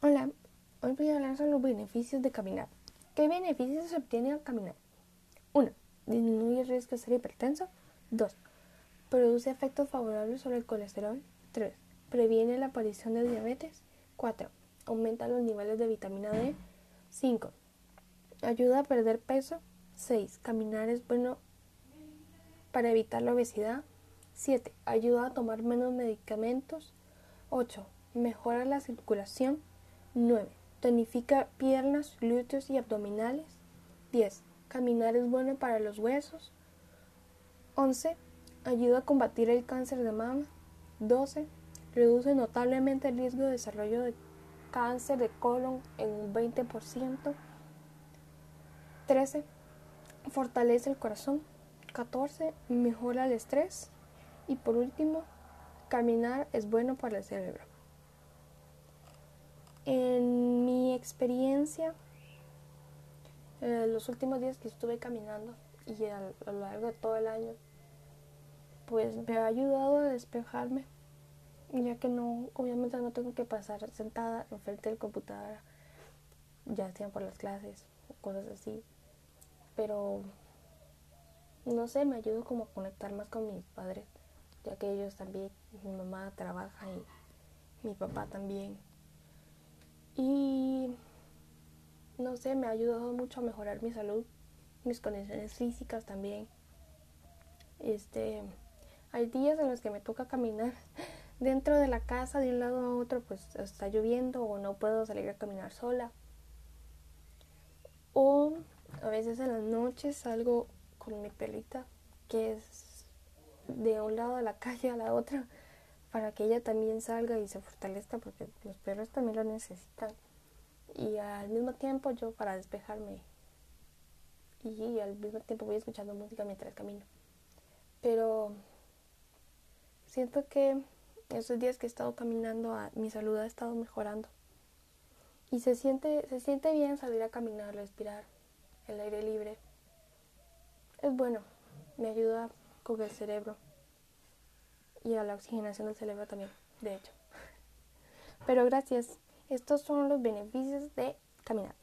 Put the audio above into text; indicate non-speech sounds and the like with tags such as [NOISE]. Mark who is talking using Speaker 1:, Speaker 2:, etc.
Speaker 1: Hola, hoy voy a hablar sobre los beneficios de caminar. ¿Qué beneficios se obtienen al caminar? 1. Disminuye el riesgo de ser hipertenso. 2. Produce efectos favorables sobre el colesterol. 3. Previene la aparición de diabetes. 4. Aumenta los niveles de vitamina D. 5. Ayuda a perder peso. 6. Caminar es bueno para evitar la obesidad. 7. Ayuda a tomar menos medicamentos. 8. Mejora la circulación. 9. Tonifica piernas, glúteos y abdominales. 10. Caminar es bueno para los huesos. 11. Ayuda a combatir el cáncer de mama. 12. Reduce notablemente el riesgo de desarrollo de cáncer de colon en un 20%. 13. Fortalece el corazón. 14. Mejora el estrés. Y por último, caminar es bueno para el cerebro. En mi experiencia, eh, los últimos días que estuve caminando y a, lo largo de todo el año, pues me ha ayudado a despejarme, ya que no, obviamente no tengo que pasar sentada enfrente del computador, ya sea por las clases o cosas así, pero no sé, me ayudo como a conectar más con mis padres, ya que ellos también, mi mamá trabaja y mi papá también y no sé, me ha ayudado mucho a mejorar mi salud, mis condiciones físicas también. Este, hay días en los que me toca caminar [LAUGHS] dentro de la casa de un lado a otro, pues está lloviendo o no puedo salir a caminar sola. O a veces en las noches salgo con mi perrita, que es de un lado de la [LAUGHS] calle a la otra para que ella también salga y se fortalezca porque los perros también lo necesitan. Y al mismo tiempo yo para despejarme. Y al mismo tiempo voy escuchando música mientras camino. Pero siento que esos días que he estado caminando mi salud ha estado mejorando. Y se siente, se siente bien salir a caminar, respirar, el aire libre. Es bueno, me ayuda con el cerebro y a la oxigenación del cerebro también, de hecho. Pero gracias. Estos son los beneficios de caminar.